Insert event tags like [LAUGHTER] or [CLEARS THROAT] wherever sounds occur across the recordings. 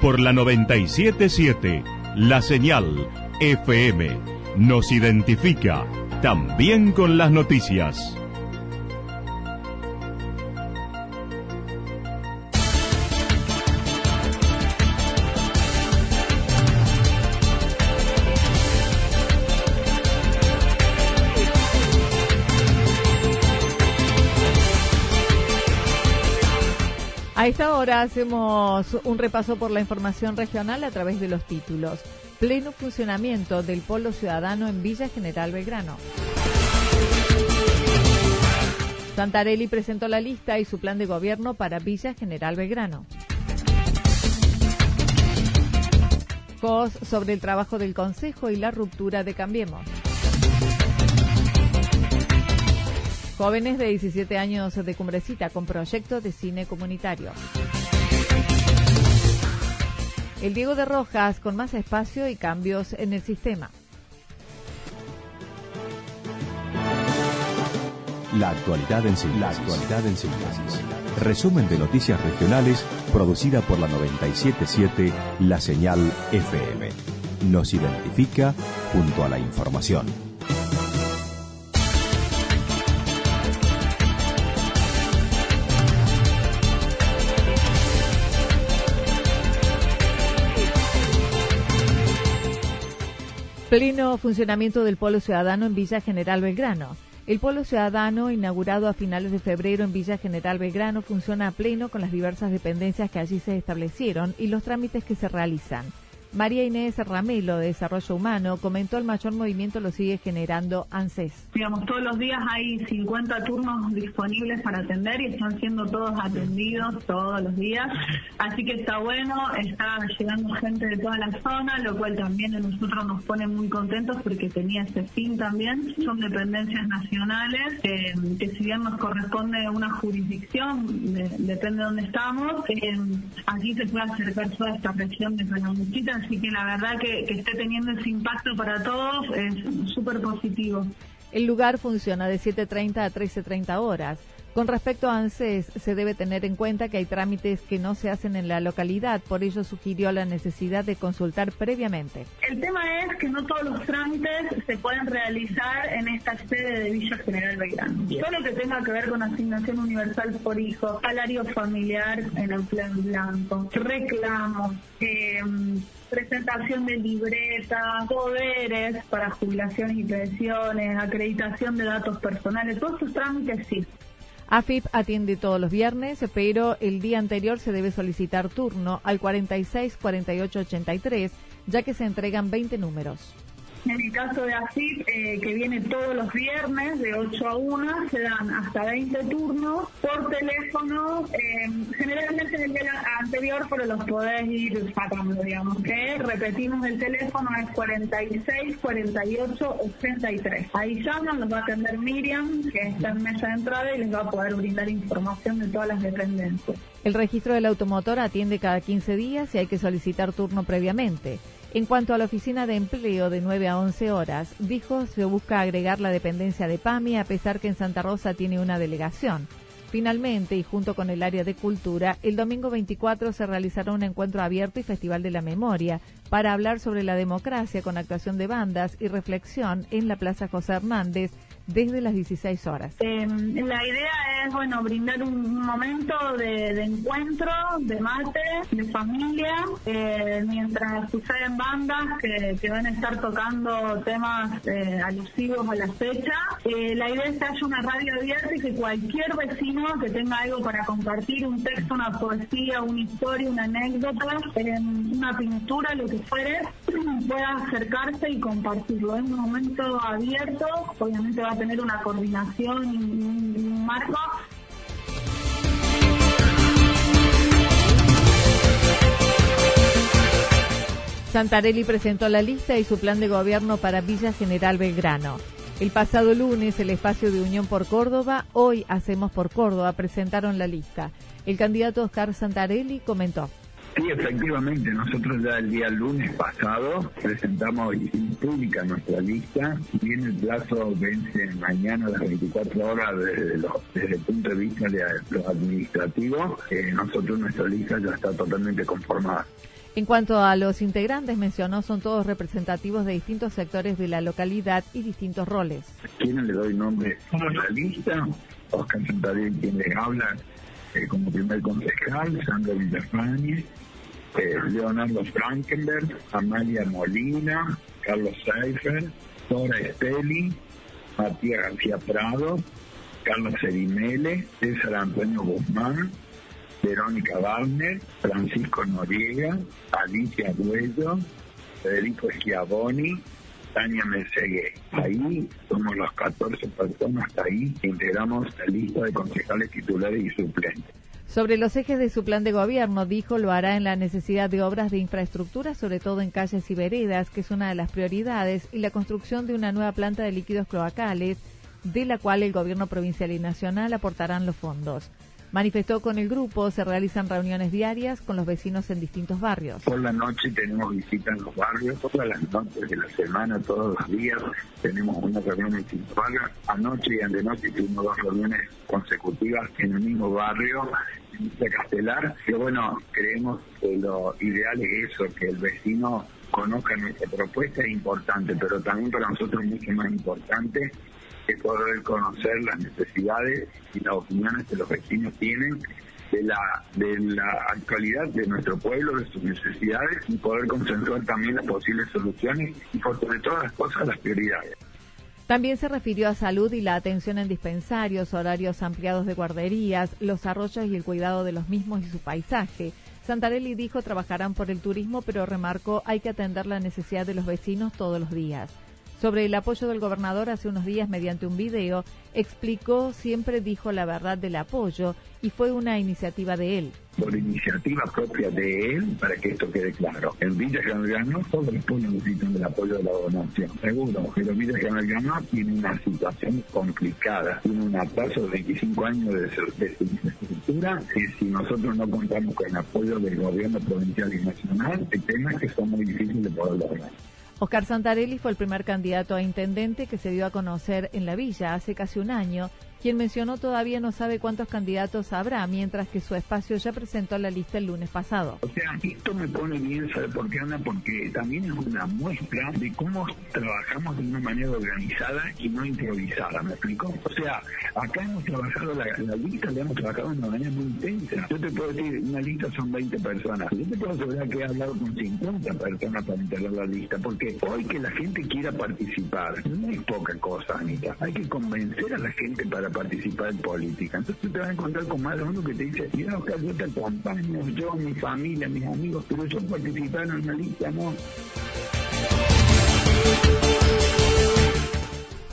Por la 977, la señal FM nos identifica también con las noticias. A esta hora hacemos un repaso por la información regional a través de los títulos. Pleno funcionamiento del Polo Ciudadano en Villa General Belgrano. Santarelli presentó la lista y su plan de gobierno para Villa General Belgrano. COS sobre el trabajo del Consejo y la ruptura de Cambiemos. Jóvenes de 17 años de Cumbrecita con proyecto de cine comunitario. El Diego de Rojas con más espacio y cambios en el sistema. La actualidad en síntesis. La actualidad en síntesis. Resumen de noticias regionales producida por la 977 La Señal FM. Nos identifica junto a la información. Pleno funcionamiento del Polo Ciudadano en Villa General Belgrano. El Polo Ciudadano, inaugurado a finales de febrero en Villa General Belgrano, funciona a pleno con las diversas dependencias que allí se establecieron y los trámites que se realizan. María Inés Ramelo, de Desarrollo Humano, comentó el mayor movimiento lo sigue generando ANSES. Digamos, todos los días hay 50 turnos disponibles para atender y están siendo todos atendidos todos los días. Así que está bueno, está llegando gente de toda la zona, lo cual también a nosotros nos pone muy contentos porque tenía ese fin también. Son dependencias nacionales eh, que si bien nos corresponde una jurisdicción, depende de dónde estamos, eh, aquí se puede acercar toda esta región de Calamuchita así que la verdad que, que esté teniendo ese impacto para todos es súper positivo. El lugar funciona de 7.30 a 13.30 horas. Con respecto a ANSES, se debe tener en cuenta que hay trámites que no se hacen en la localidad, por ello sugirió la necesidad de consultar previamente. El tema es que no todos los trámites se pueden realizar en esta sede de Villa General Belgrano. Todo lo que tenga que ver con asignación universal por hijo, salario familiar en empleo en blanco, reclamos, eh, presentación de libretas, poderes para jubilaciones y pensiones, acreditación de datos personales, todos estos trámites sí. AFIP atiende todos los viernes, pero el día anterior se debe solicitar turno al 46 48 83, ya que se entregan 20 números. En el caso de AFIP, eh, que viene todos los viernes de 8 a 1, se dan hasta 20 turnos por teléfono, eh, generalmente en el día anterior, pero los podés ir sacando, digamos, que repetimos el teléfono, es 46 48 83. Ahí llaman, los va a atender Miriam, que está en mesa de entrada y les va a poder brindar información de todas las dependencias. El registro del automotor atiende cada 15 días y hay que solicitar turno previamente. En cuanto a la oficina de empleo de 9 a 11 horas, dijo se busca agregar la dependencia de PAMI a pesar que en Santa Rosa tiene una delegación. Finalmente, y junto con el área de cultura, el domingo 24 se realizará un encuentro abierto y Festival de la Memoria para hablar sobre la democracia con actuación de bandas y reflexión en la Plaza José Hernández desde las 16 horas. Em, la idea es, bueno, brindar un momento de, encuentro, de mate, de familia, eh, mientras suceden bandas que, van a estar tocando temas eh, alusivos a la fecha. Eh, la idea es que haya una radio abierta y que cualquier vecino que tenga algo para compartir, un texto, una poesía, una historia, una anécdota, em, una pintura, lo que fuere, [CLEARS THROAT] pueda acercarse y compartirlo. Es un momento abierto, obviamente va a tener una coordinación y marco Santarelli presentó la lista y su plan de gobierno para Villa General Belgrano. El pasado lunes, el espacio de Unión por Córdoba, hoy Hacemos por Córdoba, presentaron la lista. El candidato Oscar Santarelli comentó. Sí, efectivamente, nosotros ya el día lunes pasado presentamos pública nuestra lista. Bien el plazo vence mañana a las 24 horas desde, el punto de vista de los administrativos. Eh, nosotros nuestra lista ya está totalmente conformada. En cuanto a los integrantes, mencionó, son todos representativos de distintos sectores de la localidad y distintos roles. ¿Quién le doy nombre a la lista? Oscar Santarelli, quien le habla eh, como primer concejal, Sandra Villafañe, eh, Leonardo Frankenberg, Amalia Molina, Carlos Seifer, Dora Esteli, Matías García Prado, Carlos Serimele, César Antonio Guzmán, Verónica Wagner, Francisco Noriega, Alicia Duello, Federico Schiavoni, Tania Mesegué. Ahí somos los 14 personas, ahí integramos la lista de concejales titulares y suplentes. Sobre los ejes de su plan de gobierno, dijo, lo hará en la necesidad de obras de infraestructura, sobre todo en calles y veredas, que es una de las prioridades, y la construcción de una nueva planta de líquidos cloacales, de la cual el gobierno provincial y nacional aportarán los fondos. Manifestó con el grupo, se realizan reuniones diarias con los vecinos en distintos barrios. Por la noche tenemos visitas en los barrios, todas las noches de la semana, todos los días tenemos una reunión en. Anoche y antenoche tuvimos dos reuniones consecutivas en el mismo barrio, en Castelar. Que bueno, creemos que lo ideal es eso, que el vecino conozca nuestra propuesta es importante, pero también para nosotros mucho más importante es poder conocer las necesidades y las opiniones que los vecinos tienen de la, de la actualidad de nuestro pueblo, de sus necesidades y poder consensuar también las posibles soluciones y por sobre todas las cosas las prioridades. También se refirió a salud y la atención en dispensarios, horarios ampliados de guarderías, los arroyos y el cuidado de los mismos y su paisaje. Santarelli dijo trabajarán por el turismo, pero remarcó hay que atender la necesidad de los vecinos todos los días. Sobre el apoyo del gobernador hace unos días mediante un video, explicó siempre dijo la verdad del apoyo y fue una iniciativa de él. Por iniciativa propia de él, para que esto quede claro. En Villa General no pueblos necesitan del apoyo de la donación. Seguro, pero Villa General tiene una situación complicada. Tiene un atraso de 25 años de, de infraestructura. Y si nosotros no contamos con el apoyo del gobierno provincial y nacional, hay temas que son muy difíciles de poder lograr. Oscar Santarelli fue el primer candidato a intendente que se dio a conocer en la villa hace casi un año quien mencionó todavía no sabe cuántos candidatos habrá, mientras que su espacio ya presentó la lista el lunes pasado. O sea, esto me pone bien, ¿sabe por qué, Ana? Porque también es una muestra de cómo trabajamos de una manera organizada y no improvisada, ¿me explico? O sea, acá hemos trabajado, la, lista la hemos trabajado de una manera muy intensa. Yo te puedo decir, una lista son 20 personas. Yo te puedo asegurar que he hablado con 50 personas para integrar la lista, porque hoy que la gente quiera participar, no es poca cosa, Anita. Hay que convencer a la gente para participar en política. Entonces te vas a encontrar con más de uno que te dice, mira Oscar, yo te acompaño, yo, mi familia, mis amigos, pero yo participar en una lista, no.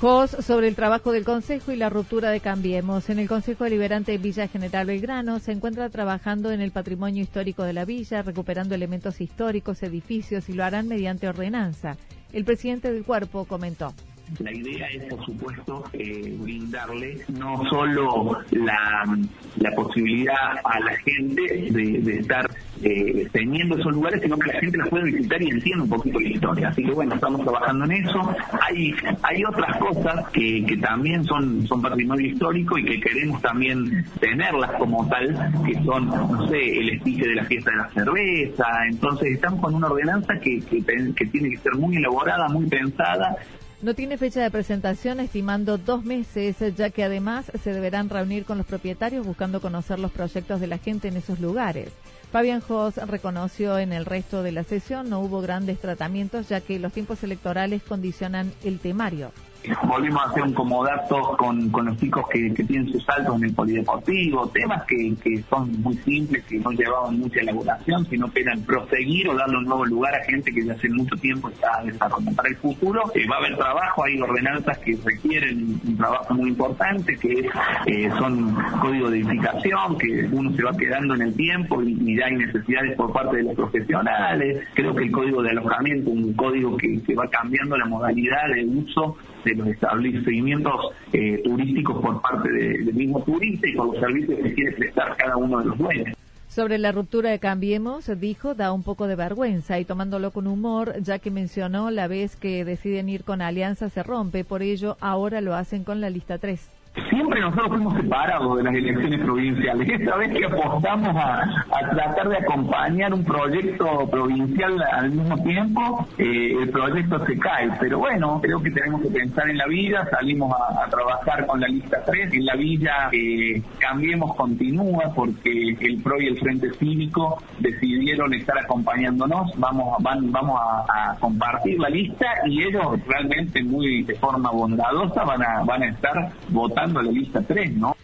Jos sobre el trabajo del Consejo y la ruptura de Cambiemos. En el Consejo Deliberante de Villa General Belgrano se encuentra trabajando en el patrimonio histórico de la villa, recuperando elementos históricos, edificios y lo harán mediante ordenanza. El presidente del cuerpo comentó. La idea es, por supuesto, eh, brindarle no solo la, posibilidad a la gente de, estar eh, teniendo esos lugares, sino que la gente los puede visitar y entienda un poquito la historia. Así que bueno, estamos trabajando en eso. Hay hay otras cosas que, que también son, son patrimonio histórico y que queremos también tenerlas como tal, que son, no sé, el estige de la fiesta de la cerveza. Entonces estamos con una ordenanza que, que tiene que ser muy elaborada, muy pensada no tiene fecha de presentación, estimando dos meses, ya que además se deberán reunir con los propietarios buscando conocer los proyectos de la gente en esos lugares. Fabián Hoss reconoció en el resto de la sesión no hubo grandes tratamientos, ya que los tiempos electorales condicionan el temario. Volvimos a hacer un comodato con, con los chicos que, tienen sus saltos en el polideportivo, temas que, que son muy simples, que no llevaban mucha elaboración, sino que eran proseguir o darle un nuevo lugar a gente que ya hace mucho tiempo está desarrollando. Para el futuro eh, va a haber trabajo, hay ordenanzas que requieren un trabajo muy importante, que eh, son código de edificación, que uno se va quedando en el tiempo y, ya hay necesidades por parte de los profesionales. Creo que el código de alojamiento, un código que, que va cambiando la modalidad de uso de los establecimientos eh, turísticos por parte del mismo turista y con los servicios que quiere prestar cada uno de los dueños. Sobre la ruptura de Cambiemos, dijo, da un poco de vergüenza y tomándolo con humor, ya que mencionó la vez que deciden ir con Alianza se rompe, por ello ahora lo hacen con la lista 3 siempre nosotros fuimos separados de las elecciones provinciales. Esta vez que apostamos a, tratar de acompañar un proyecto provincial al mismo tiempo, eh, el proyecto se cae. Pero bueno, creo que tenemos que pensar en la vida, salimos a, trabajar con la lista 3, en la villa eh, Cambiemos continúa porque el PRO y el Frente Cívico decidieron estar acompañándonos, vamos, a, compartir la lista y ellos realmente muy de forma bondadosa van a estar votando la lista 3, ¿no?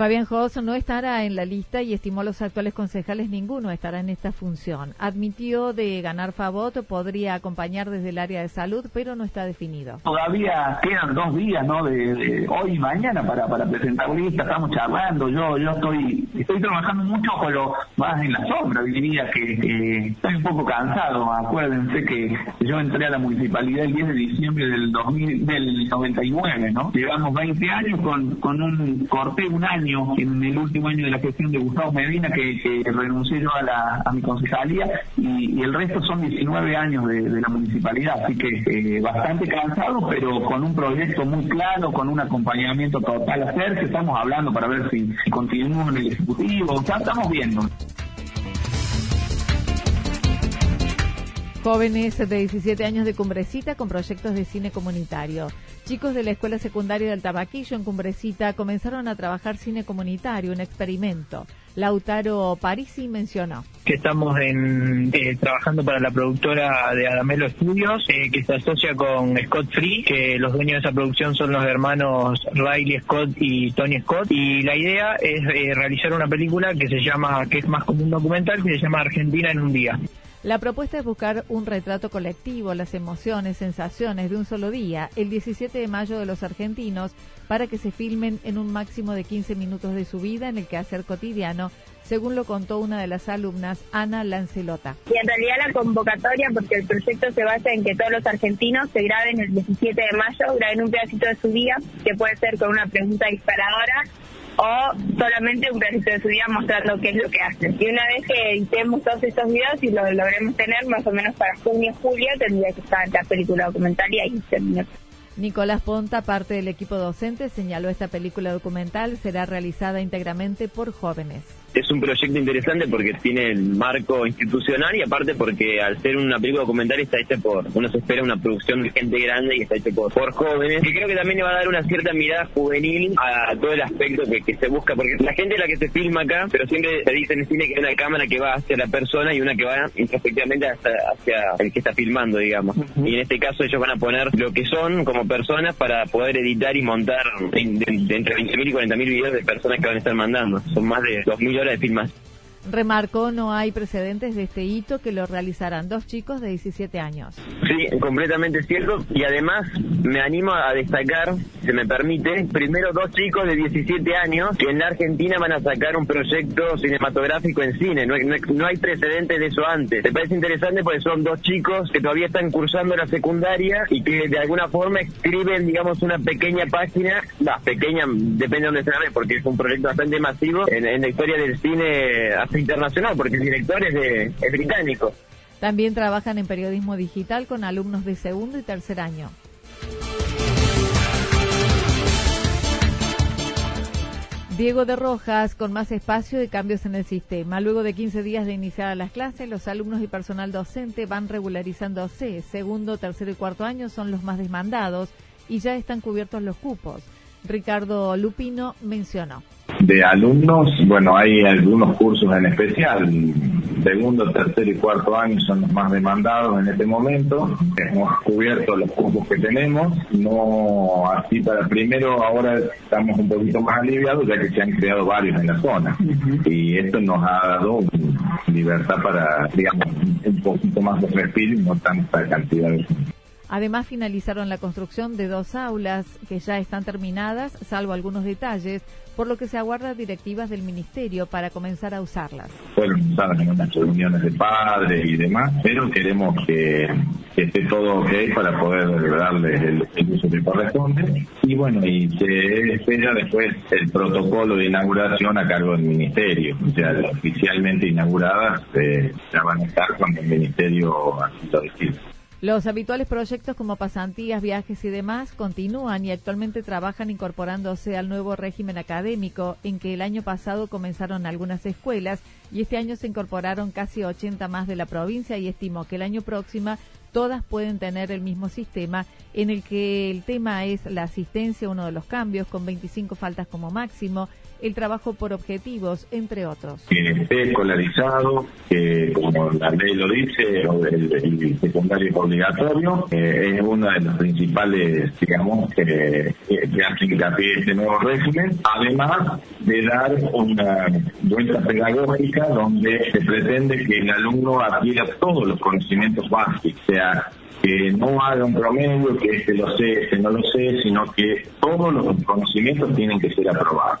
Fabián Jos no estará en la lista y estimó los actuales concejales ninguno estará en esta función. Admitió de ganar Favot podría acompañar desde el área de salud, pero no está definido. Todavía quedan dos días, ¿no? De, hoy y mañana para, para presentar lista, estamos charlando, yo yo estoy estoy trabajando mucho con lo más en la sombra, diría que estoy un poco cansado. Acuérdense que yo entré a la municipalidad el 10 de diciembre del 2000, del 99, ¿no? Llevamos 20 años con, con un corte un año en el último año de la gestión de Gustavo Medina, que, renuncié yo a, la, a mi concejalía, y, el resto son 19 años de, la municipalidad, así que eh, bastante cansado, pero con un proyecto muy claro, con un acompañamiento total a hacer, que estamos hablando para ver si, si continuamos en el Ejecutivo, ya estamos viendo. Jóvenes de 17 años de Cumbrecita con proyectos de cine comunitario. Chicos de la Escuela Secundaria del Tabaquillo en Cumbrecita comenzaron a trabajar cine comunitario, un experimento. Lautaro Parisi mencionó. Que estamos en, eh, trabajando para la productora de Adamelo Studios, eh, que se asocia con Scott Free, que los dueños de esa producción son los hermanos Riley Scott y Tony Scott. Y la idea es eh, realizar una película que se llama, que es más como un documental, que se llama Argentina en un día. La propuesta es buscar un retrato colectivo, las emociones, sensaciones de un solo día, el 17 de mayo de los argentinos, para que se filmen en un máximo de 15 minutos de su vida en el quehacer cotidiano, según lo contó una de las alumnas, Ana Lancelota. Y en realidad la convocatoria, porque el proyecto se basa en que todos los argentinos se graben el 17 de mayo, graben un pedacito de su vida, que puede ser con una pregunta disparadora o solamente un pedacito de su vida mostrando qué es lo que hacen. Y una vez que editemos todos estos videos y lo logremos tener más o menos para junio julio, tendría que estar la película documental y ahí terminó. Nicolás Ponta, parte del equipo docente, señaló esta película documental será realizada íntegramente por jóvenes es un proyecto interesante porque tiene el marco institucional y aparte porque al ser una película documental está hecha por, uno se espera una producción de gente grande y está hecha por, jóvenes, que creo que también le va a dar una cierta mirada juvenil a, todo el aspecto que, se busca, porque la gente es la que se filma acá, pero siempre se dice en el cine que hay una cámara que va hacia la persona y una que va introspectivamente hacia, el que está filmando, digamos. Y en este caso ellos van a poner lo que son como personas para poder editar y montar entre 20.000 y 40.000 videos de personas que van a estar mandando. Son más de 2.000 de filmas. Remarcó, no hay precedentes de este hito que lo realizarán dos chicos de 17 años. Sí, completamente cierto. Y además me animo a destacar, se me permite, primero dos chicos de 17 años que en Argentina van a sacar un proyecto cinematográfico en cine. No, no, hay precedentes de eso antes. Me parece interesante porque son dos chicos que todavía están cursando la secundaria y que de alguna forma escriben, digamos, una pequeña página, la pequeña, depende de dónde se la ve, porque es un proyecto bastante masivo en, en la historia del cine internacional, porque el director es, de, británico. También trabajan en periodismo digital con alumnos de segundo y tercer año. Diego de Rojas, con más espacio y cambios en el sistema. Luego de 15 días de iniciar las clases, los alumnos y personal docente van regularizándose. Segundo, tercero y cuarto año son los más demandados y ya están cubiertos los cupos. Ricardo Lupino mencionó de alumnos, bueno, hay algunos cursos en especial, segundo, tercer y cuarto año son los más demandados en este momento. Hemos cubierto los cupos que tenemos, no así para primero, ahora estamos un poquito más aliviados ya que se han creado varios en la zona. Y esto nos ha dado libertad para, digamos, un poquito más de respiro y no tanta cantidad de Además, finalizaron la construcción de dos aulas que ya están terminadas, salvo algunos detalles, por lo que se aguarda directivas del Ministerio para comenzar a usarlas. Fueron usadas en unas reuniones de padres y demás, pero queremos que, esté todo ok para poder darles el, uso que corresponde. Y bueno, y se espera después el protocolo de inauguración a cargo del Ministerio. O sea, oficialmente inauguradas eh, ya van a estar cuando el Ministerio así lo decida. Los habituales proyectos como pasantías, viajes y demás continúan y actualmente trabajan incorporándose al nuevo régimen académico en que el año pasado comenzaron algunas escuelas y este año se incorporaron casi 80 más de la provincia y estimo que el año próximo todas pueden tener el mismo sistema en el que el tema es la asistencia, uno de los cambios, con 25 faltas como máximo, el trabajo por objetivos, entre otros. Que esté escolarizado, que como la ley lo dice, el, secundario es obligatorio, eh, es una de las principales, digamos, que, que hace hincapié este nuevo régimen, además de dar una vuelta pedagógica donde se pretende que el alumno adquiera todos los conocimientos básicos, sea que no haga un promedio, que este lo sé, este no lo sé, sino que todos los conocimientos tienen que ser aprobados.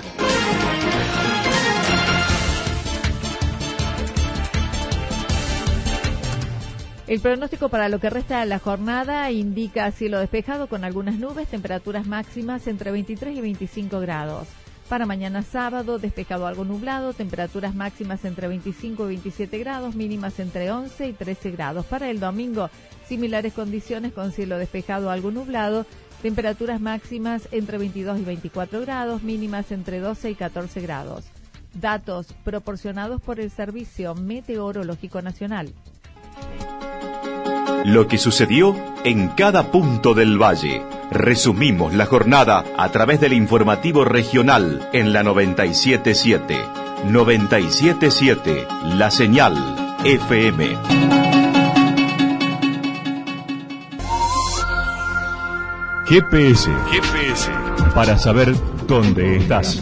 El pronóstico para lo que resta de la jornada indica cielo despejado con algunas nubes, temperaturas máximas entre 23 y 25 grados. Para mañana sábado, despejado algo nublado, temperaturas máximas entre 25 y 27 grados, mínimas entre 11 y 13 grados. Para el domingo, similares condiciones con cielo despejado algo nublado, temperaturas máximas entre 22 y 24 grados, mínimas entre 12 y 14 grados. Datos proporcionados por el Servicio Meteorológico Nacional. Lo que sucedió en cada punto del valle. Resumimos la jornada a través del informativo regional en la 977. 977, la señal FM. GPS. GPS. Para saber dónde estás.